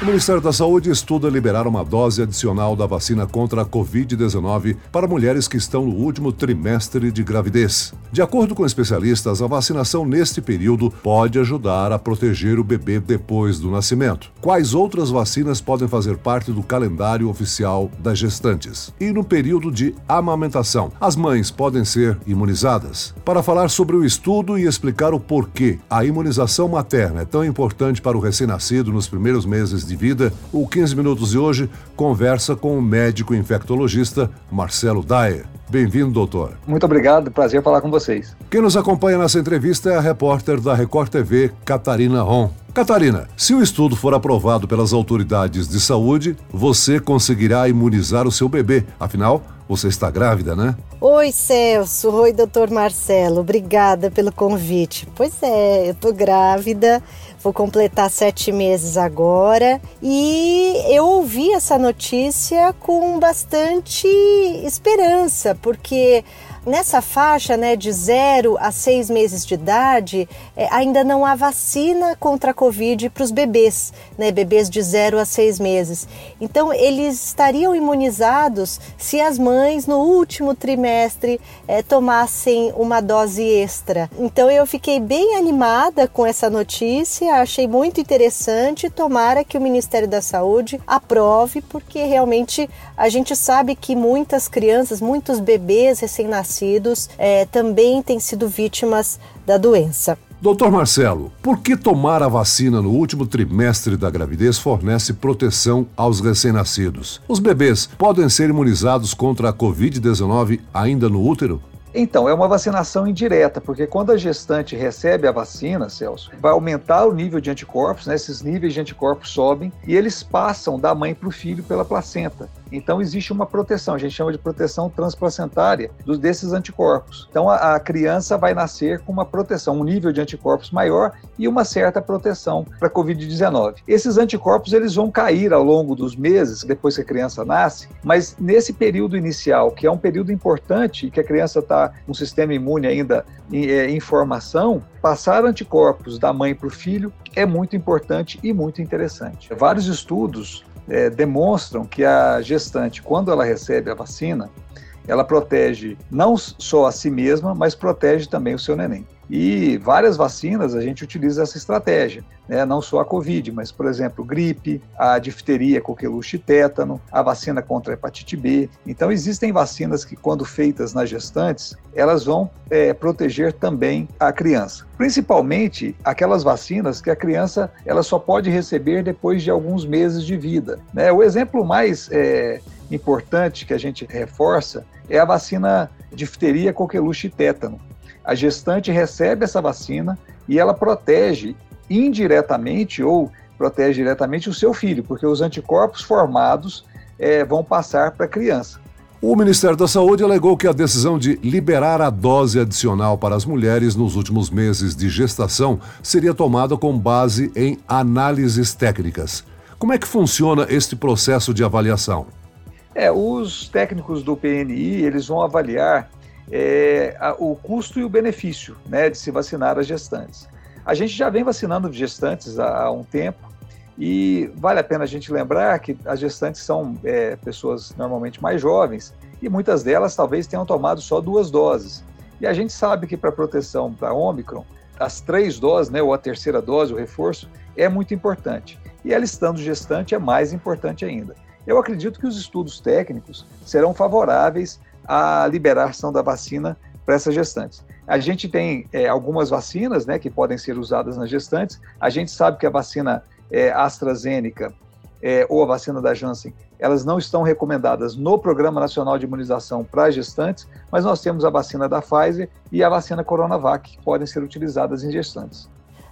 O Ministério da Saúde estuda liberar uma dose adicional da vacina contra a Covid-19 para mulheres que estão no último trimestre de gravidez. De acordo com especialistas, a vacinação neste período pode ajudar a proteger o bebê depois do nascimento. Quais outras vacinas podem fazer parte do calendário oficial das gestantes? E no período de amamentação, as mães podem ser imunizadas? Para falar sobre o estudo e explicar o porquê a imunização materna é tão importante para o recém-nascido nos primeiros meses de vida, o 15 Minutos de hoje conversa com o médico infectologista Marcelo Dyer. Bem-vindo, doutor. Muito obrigado, prazer falar com vocês. Quem nos acompanha nessa entrevista é a repórter da Record TV, Catarina Ron. Catarina, se o estudo for aprovado pelas autoridades de saúde, você conseguirá imunizar o seu bebê. Afinal, você está grávida, né? Oi, Celso. Oi, doutor Marcelo. Obrigada pelo convite. Pois é, eu tô grávida, vou completar sete meses agora. E eu ouvi essa notícia com bastante esperança, porque Nessa faixa né, de 0 a 6 meses de idade, é, ainda não há vacina contra a Covid para os bebês, né, bebês de 0 a 6 meses. Então, eles estariam imunizados se as mães, no último trimestre, é, tomassem uma dose extra. Então, eu fiquei bem animada com essa notícia, achei muito interessante. Tomara que o Ministério da Saúde aprove, porque realmente a gente sabe que muitas crianças, muitos bebês recém-nascidos, é, também têm sido vítimas da doença. Doutor Marcelo, por que tomar a vacina no último trimestre da gravidez fornece proteção aos recém-nascidos? Os bebês podem ser imunizados contra a Covid-19 ainda no útero? Então, é uma vacinação indireta, porque quando a gestante recebe a vacina, Celso, vai aumentar o nível de anticorpos, né? esses níveis de anticorpos sobem e eles passam da mãe para o filho pela placenta. Então, existe uma proteção, a gente chama de proteção transplacentária dos, desses anticorpos. Então, a, a criança vai nascer com uma proteção, um nível de anticorpos maior e uma certa proteção para a Covid-19. Esses anticorpos eles vão cair ao longo dos meses, depois que a criança nasce, mas nesse período inicial, que é um período importante, que a criança está um sistema imune ainda em, é, em formação, passar anticorpos da mãe para o filho é muito importante e muito interessante. Vários estudos é, demonstram que a gestante, quando ela recebe a vacina, ela protege não só a si mesma, mas protege também o seu neném. E várias vacinas a gente utiliza essa estratégia, né? não só a Covid, mas, por exemplo, gripe, a difteria, coqueluche tétano, a vacina contra a hepatite B. Então, existem vacinas que, quando feitas nas gestantes, elas vão é, proteger também a criança. Principalmente aquelas vacinas que a criança ela só pode receber depois de alguns meses de vida. Né? O exemplo mais é, importante que a gente reforça é a vacina difteria, coqueluche e tétano. A gestante recebe essa vacina e ela protege indiretamente ou protege diretamente o seu filho, porque os anticorpos formados é, vão passar para a criança. O Ministério da Saúde alegou que a decisão de liberar a dose adicional para as mulheres nos últimos meses de gestação seria tomada com base em análises técnicas. Como é que funciona este processo de avaliação? É, os técnicos do PNI eles vão avaliar é, a, o custo e o benefício né, de se vacinar as gestantes. A gente já vem vacinando gestantes há, há um tempo e vale a pena a gente lembrar que as gestantes são é, pessoas normalmente mais jovens e muitas delas talvez tenham tomado só duas doses. E a gente sabe que para proteção para Ômicron, as três doses, né, ou a terceira dose, o reforço, é muito importante. E ela estando gestante é mais importante ainda. Eu acredito que os estudos técnicos serão favoráveis à liberação da vacina para essas gestantes. A gente tem é, algumas vacinas né, que podem ser usadas nas gestantes. A gente sabe que a vacina é, AstraZeneca é, ou a vacina da Janssen, elas não estão recomendadas no Programa Nacional de Imunização para gestantes, mas nós temos a vacina da Pfizer e a vacina Coronavac, que podem ser utilizadas em gestantes.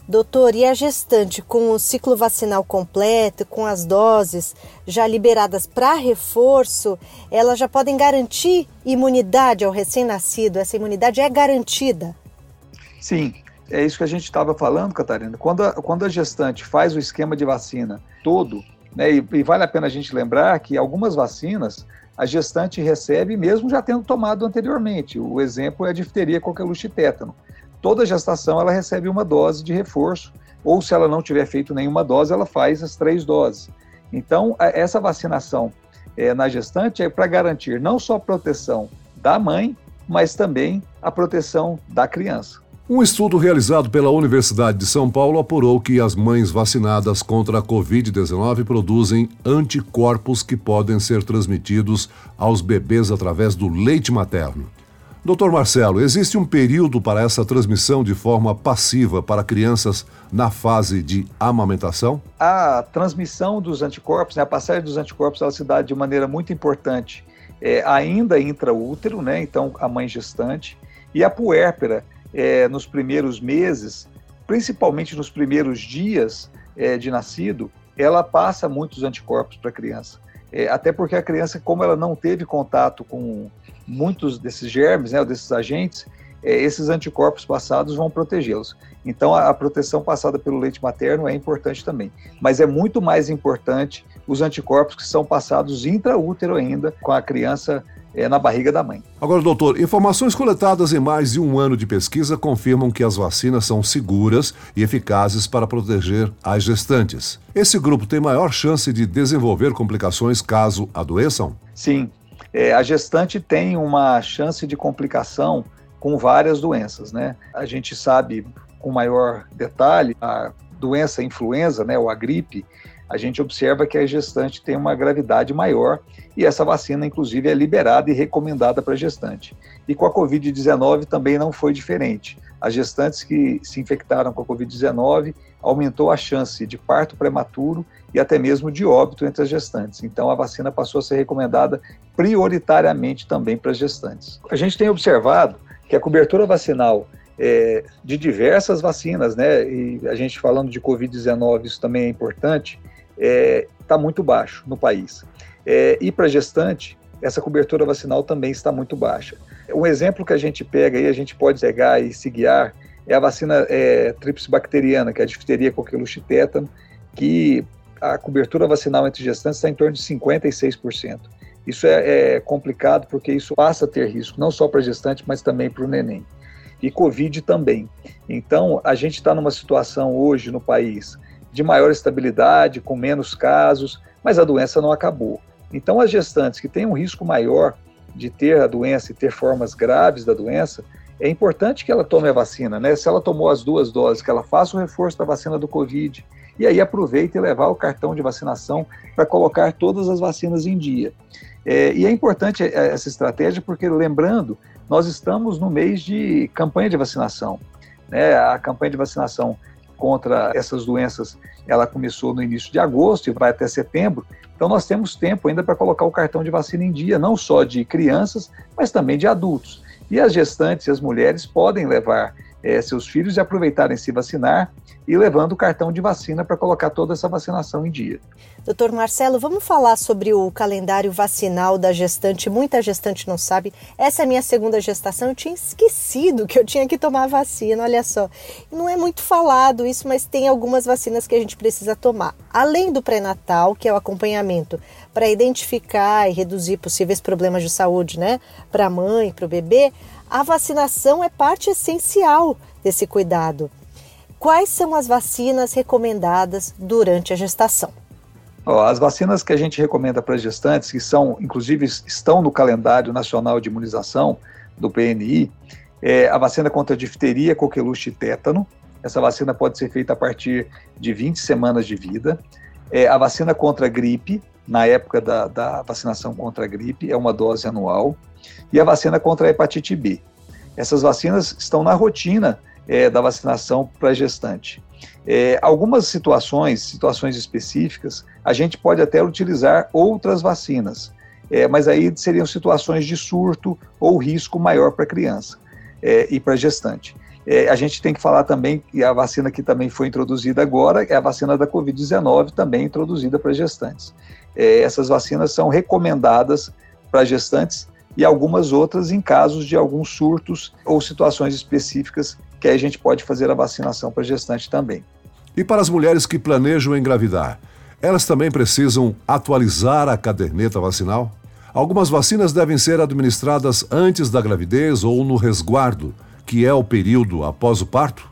Doutor, e a gestante com o ciclo vacinal completo, com as doses já liberadas para reforço, elas já podem garantir imunidade ao recém-nascido? Essa imunidade é garantida? Sim, é isso que a gente estava falando, Catarina. Quando a, quando a gestante faz o esquema de vacina todo, né, e, e vale a pena a gente lembrar que algumas vacinas a gestante recebe mesmo já tendo tomado anteriormente. O exemplo é a difteria, coqueluche e tétano. Toda gestação ela recebe uma dose de reforço, ou se ela não tiver feito nenhuma dose, ela faz as três doses. Então, essa vacinação é, na gestante é para garantir não só a proteção da mãe, mas também a proteção da criança. Um estudo realizado pela Universidade de São Paulo apurou que as mães vacinadas contra a Covid-19 produzem anticorpos que podem ser transmitidos aos bebês através do leite materno. Doutor Marcelo, existe um período para essa transmissão de forma passiva para crianças na fase de amamentação? A transmissão dos anticorpos, né, a passagem dos anticorpos, ela se dá de maneira muito importante é, ainda intraútero, né, então a mãe gestante, e a puérpera é, nos primeiros meses, principalmente nos primeiros dias é, de nascido, ela passa muitos anticorpos para a criança. É, até porque a criança, como ela não teve contato com muitos desses germes, né, desses agentes, é, esses anticorpos passados vão protegê-los. Então, a, a, proteção passada pelo leite materno é importante também. Mas é muito mais importante os anticorpos que são passados intraútero ainda, com a criança é, na barriga da mãe. Agora, doutor, informações coletadas em mais de um ano de pesquisa confirmam que as vacinas são seguras e eficazes para proteger as gestantes. Esse grupo tem maior chance de desenvolver complicações caso adoeçam? Sim. É, a gestante tem uma chance de complicação com várias doenças, né? A gente sabe com maior detalhe a doença influenza, né, ou a gripe, a gente observa que a gestante tem uma gravidade maior e essa vacina, inclusive, é liberada e recomendada para a gestante. E com a Covid-19 também não foi diferente. As gestantes que se infectaram com a Covid-19 aumentou a chance de parto prematuro e até mesmo de óbito entre as gestantes. Então, a vacina passou a ser recomendada prioritariamente também para as gestantes. A gente tem observado que a cobertura vacinal é, de diversas vacinas, né, e a gente falando de Covid-19, isso também é importante, está é, tá muito baixo no país. É, e para gestante, essa cobertura vacinal também está muito baixa. Um exemplo que a gente pega e a gente pode pegar e se guiar é a vacina é, bacteriana, que é a difteria, coqueluche tétano, que a cobertura vacinal entre gestantes está em torno de 56%. Isso é, é complicado porque isso passa a ter risco, não só para gestante, mas também para o neném. E Covid também. Então, a gente está numa situação hoje no país de maior estabilidade, com menos casos, mas a doença não acabou. Então, as gestantes que têm um risco maior de ter a doença e ter formas graves da doença, é importante que ela tome a vacina, né? Se ela tomou as duas doses, que ela faça o reforço da vacina do Covid e aí aproveite e levar o cartão de vacinação para colocar todas as vacinas em dia. É, e é importante é, essa estratégia porque, lembrando, nós estamos no mês de campanha de vacinação. Né? A campanha de vacinação contra essas doenças, ela começou no início de agosto e vai até setembro. Então nós temos tempo ainda para colocar o cartão de vacina em dia, não só de crianças, mas também de adultos. E as gestantes e as mulheres podem levar é, seus filhos e aproveitarem se vacinar e levando o cartão de vacina para colocar toda essa vacinação em dia. Doutor Marcelo, vamos falar sobre o calendário vacinal da gestante. Muita gestante não sabe. Essa é a minha segunda gestação. Eu tinha esquecido que eu tinha que tomar vacina, olha só. Não é muito falado isso, mas tem algumas vacinas que a gente precisa tomar. Além do pré-natal, que é o acompanhamento para identificar e reduzir possíveis problemas de saúde, né? Para a mãe, para o bebê, a vacinação é parte essencial desse cuidado. Quais são as vacinas recomendadas durante a gestação? As vacinas que a gente recomenda para gestantes, que são, inclusive, estão no calendário nacional de imunização do PNI, é a vacina contra difteria, coqueluche e tétano. Essa vacina pode ser feita a partir de 20 semanas de vida. É a vacina contra a gripe, na época da, da vacinação contra a gripe, é uma dose anual. E a vacina contra a hepatite B. Essas vacinas estão na rotina é, da vacinação para gestante. É, algumas situações, situações específicas, a gente pode até utilizar outras vacinas, é, mas aí seriam situações de surto ou risco maior para a criança é, e para gestante. É, a gente tem que falar também que a vacina que também foi introduzida agora é a vacina da Covid-19, também introduzida para gestantes. É, essas vacinas são recomendadas para gestantes e algumas outras em casos de alguns surtos ou situações específicas que aí a gente pode fazer a vacinação para gestante também. E para as mulheres que planejam engravidar, elas também precisam atualizar a caderneta vacinal? Algumas vacinas devem ser administradas antes da gravidez ou no resguardo, que é o período após o parto?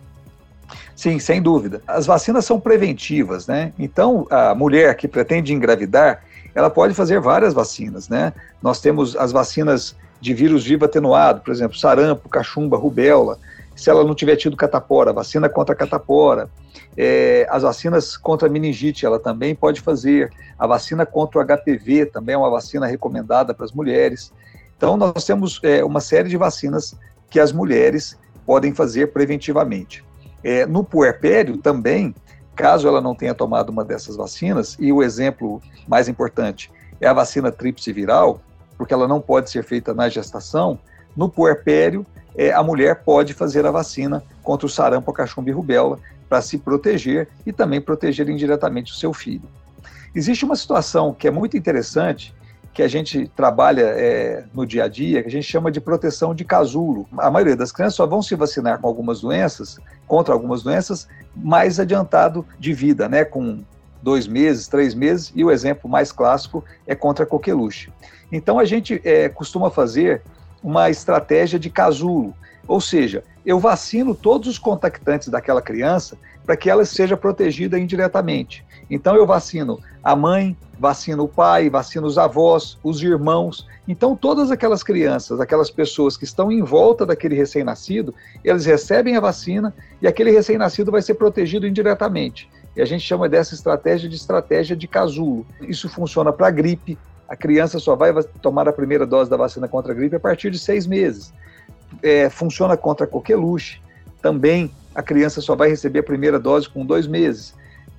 Sim, sem dúvida. As vacinas são preventivas, né? Então, a mulher que pretende engravidar, ela pode fazer várias vacinas, né? Nós temos as vacinas de vírus vivo atenuado, por exemplo, sarampo, cachumba, rubéola. Se ela não tiver tido catapora, vacina contra catapora. É, as vacinas contra meningite, ela também pode fazer. A vacina contra o HPV também é uma vacina recomendada para as mulheres. Então, nós temos é, uma série de vacinas que as mulheres podem fazer preventivamente. É, no puerpério também, caso ela não tenha tomado uma dessas vacinas, e o exemplo mais importante é a vacina tríplice viral, porque ela não pode ser feita na gestação, no puerpério, é, a mulher pode fazer a vacina contra o sarampo, a cachumba e rubéola para se proteger e também proteger indiretamente o seu filho. Existe uma situação que é muito interessante, que a gente trabalha é, no dia a dia, que a gente chama de proteção de casulo. A maioria das crianças só vão se vacinar com algumas doenças, contra algumas doenças, mais adiantado de vida, né, com dois meses, três meses, e o exemplo mais clássico é contra a coqueluche. Então a gente é, costuma fazer uma estratégia de casulo, ou seja, eu vacino todos os contactantes daquela criança para que ela seja protegida indiretamente. Então eu vacino a mãe, vacino o pai, vacino os avós, os irmãos. Então todas aquelas crianças, aquelas pessoas que estão em volta daquele recém-nascido, eles recebem a vacina e aquele recém-nascido vai ser protegido indiretamente. E a gente chama dessa estratégia de estratégia de casulo. Isso funciona para gripe. A criança só vai tomar a primeira dose da vacina contra a gripe a partir de seis meses é, funciona contra a coqueluche. Também a criança só vai receber a primeira dose com dois meses.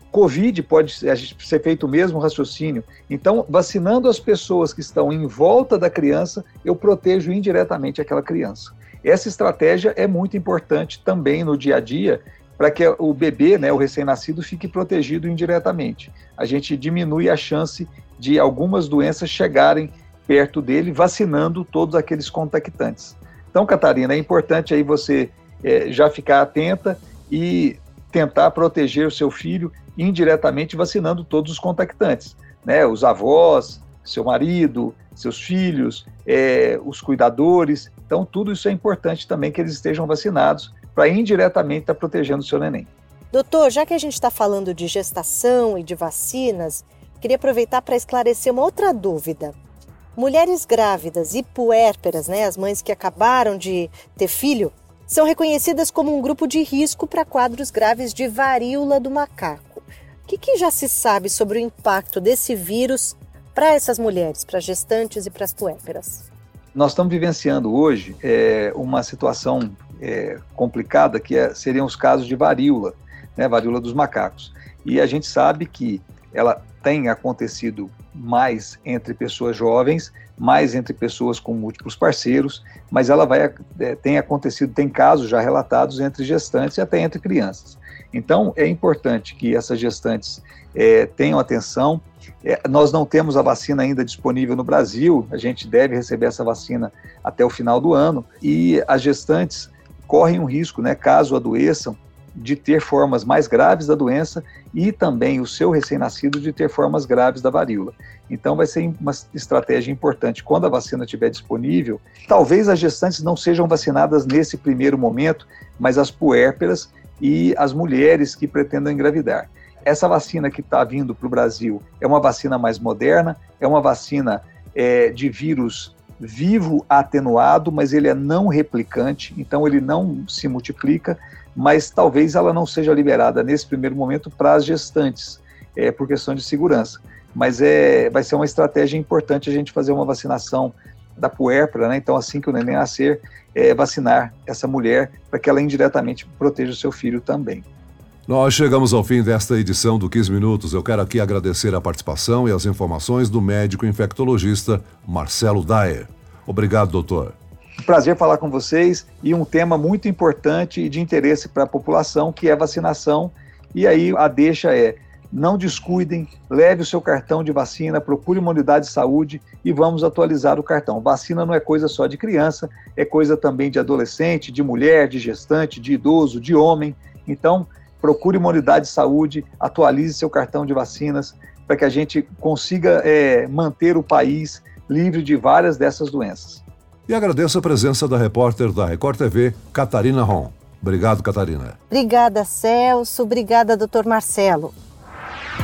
Covid pode ser feito o mesmo raciocínio. Então, vacinando as pessoas que estão em volta da criança, eu protejo indiretamente aquela criança. Essa estratégia é muito importante também no dia a dia para que o bebê, né, o recém-nascido, fique protegido indiretamente. A gente diminui a chance de algumas doenças chegarem perto dele, vacinando todos aqueles contactantes. Então, Catarina, é importante aí você é, já ficar atenta e tentar proteger o seu filho indiretamente vacinando todos os contactantes, né? Os avós, seu marido, seus filhos, é, os cuidadores. Então, tudo isso é importante também que eles estejam vacinados para indiretamente estar tá protegendo o seu neném. Doutor, já que a gente está falando de gestação e de vacinas, queria aproveitar para esclarecer uma outra dúvida. Mulheres grávidas e puérperas, né, as mães que acabaram de ter filho, são reconhecidas como um grupo de risco para quadros graves de varíola do macaco. O que, que já se sabe sobre o impacto desse vírus para essas mulheres, para gestantes e para as puérperas? Nós estamos vivenciando hoje é, uma situação é, complicada que é, seriam os casos de varíola, né, varíola dos macacos. E a gente sabe que ela tem acontecido mais entre pessoas jovens, mais entre pessoas com múltiplos parceiros, mas ela vai é, tem acontecido, tem casos já relatados entre gestantes e até entre crianças. Então é importante que essas gestantes é, tenham atenção. É, nós não temos a vacina ainda disponível no Brasil, a gente deve receber essa vacina até o final do ano e as gestantes correm um risco, né, caso adoeçam, de ter formas mais graves da doença e também o seu recém-nascido de ter formas graves da varíola. Então, vai ser uma estratégia importante quando a vacina estiver disponível. Talvez as gestantes não sejam vacinadas nesse primeiro momento, mas as puérperas e as mulheres que pretendam engravidar. Essa vacina que está vindo para o Brasil é uma vacina mais moderna, é uma vacina é, de vírus vivo atenuado, mas ele é não replicante, então ele não se multiplica, mas talvez ela não seja liberada nesse primeiro momento para as gestantes, é, por questão de segurança. Mas é, vai ser uma estratégia importante a gente fazer uma vacinação da puérpera, né? Então, assim que o neném nascer, é, vacinar essa mulher para que ela indiretamente proteja o seu filho também. Nós chegamos ao fim desta edição do 15 Minutos. Eu quero aqui agradecer a participação e as informações do médico infectologista Marcelo Daer. Obrigado, doutor. Prazer falar com vocês e um tema muito importante e de interesse para a população, que é vacinação. E aí a deixa é: não descuidem, leve o seu cartão de vacina, procure uma unidade de saúde e vamos atualizar o cartão. Vacina não é coisa só de criança, é coisa também de adolescente, de mulher, de gestante, de idoso, de homem. Então, procure uma unidade de saúde, atualize seu cartão de vacinas para que a gente consiga é, manter o país livre de várias dessas doenças. E agradeço a presença da repórter da Record TV, Catarina Ron. Obrigado, Catarina. Obrigada, Celso. Obrigada, doutor Marcelo.